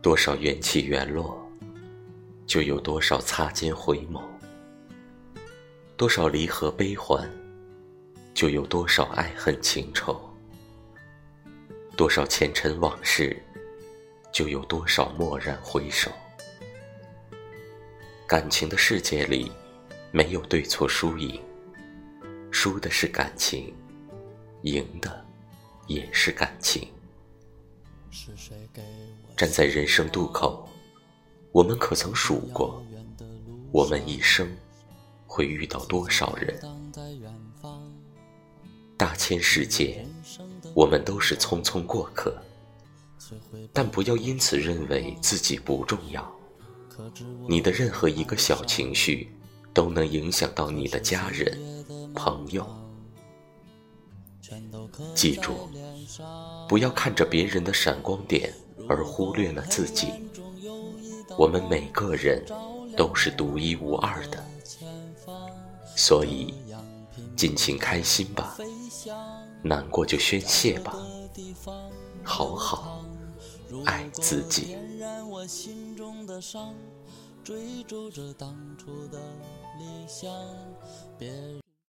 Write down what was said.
多少缘起缘落，就有多少擦肩回眸；多少离合悲欢，就有多少爱恨情仇；多少前尘往事，就有多少蓦然回首。感情的世界里，没有对错输赢，输的是感情，赢的也是感情。站在人生渡口，我们可曾数过，我们一生会遇到多少人？大千世界，我们都是匆匆过客，但不要因此认为自己不重要。你的任何一个小情绪，都能影响到你的家人、朋友。记住，不要看着别人的闪光点。而忽略了自己。我们每个人都是独一无二的，所以尽情开心吧，难过就宣泄吧，好好爱自己。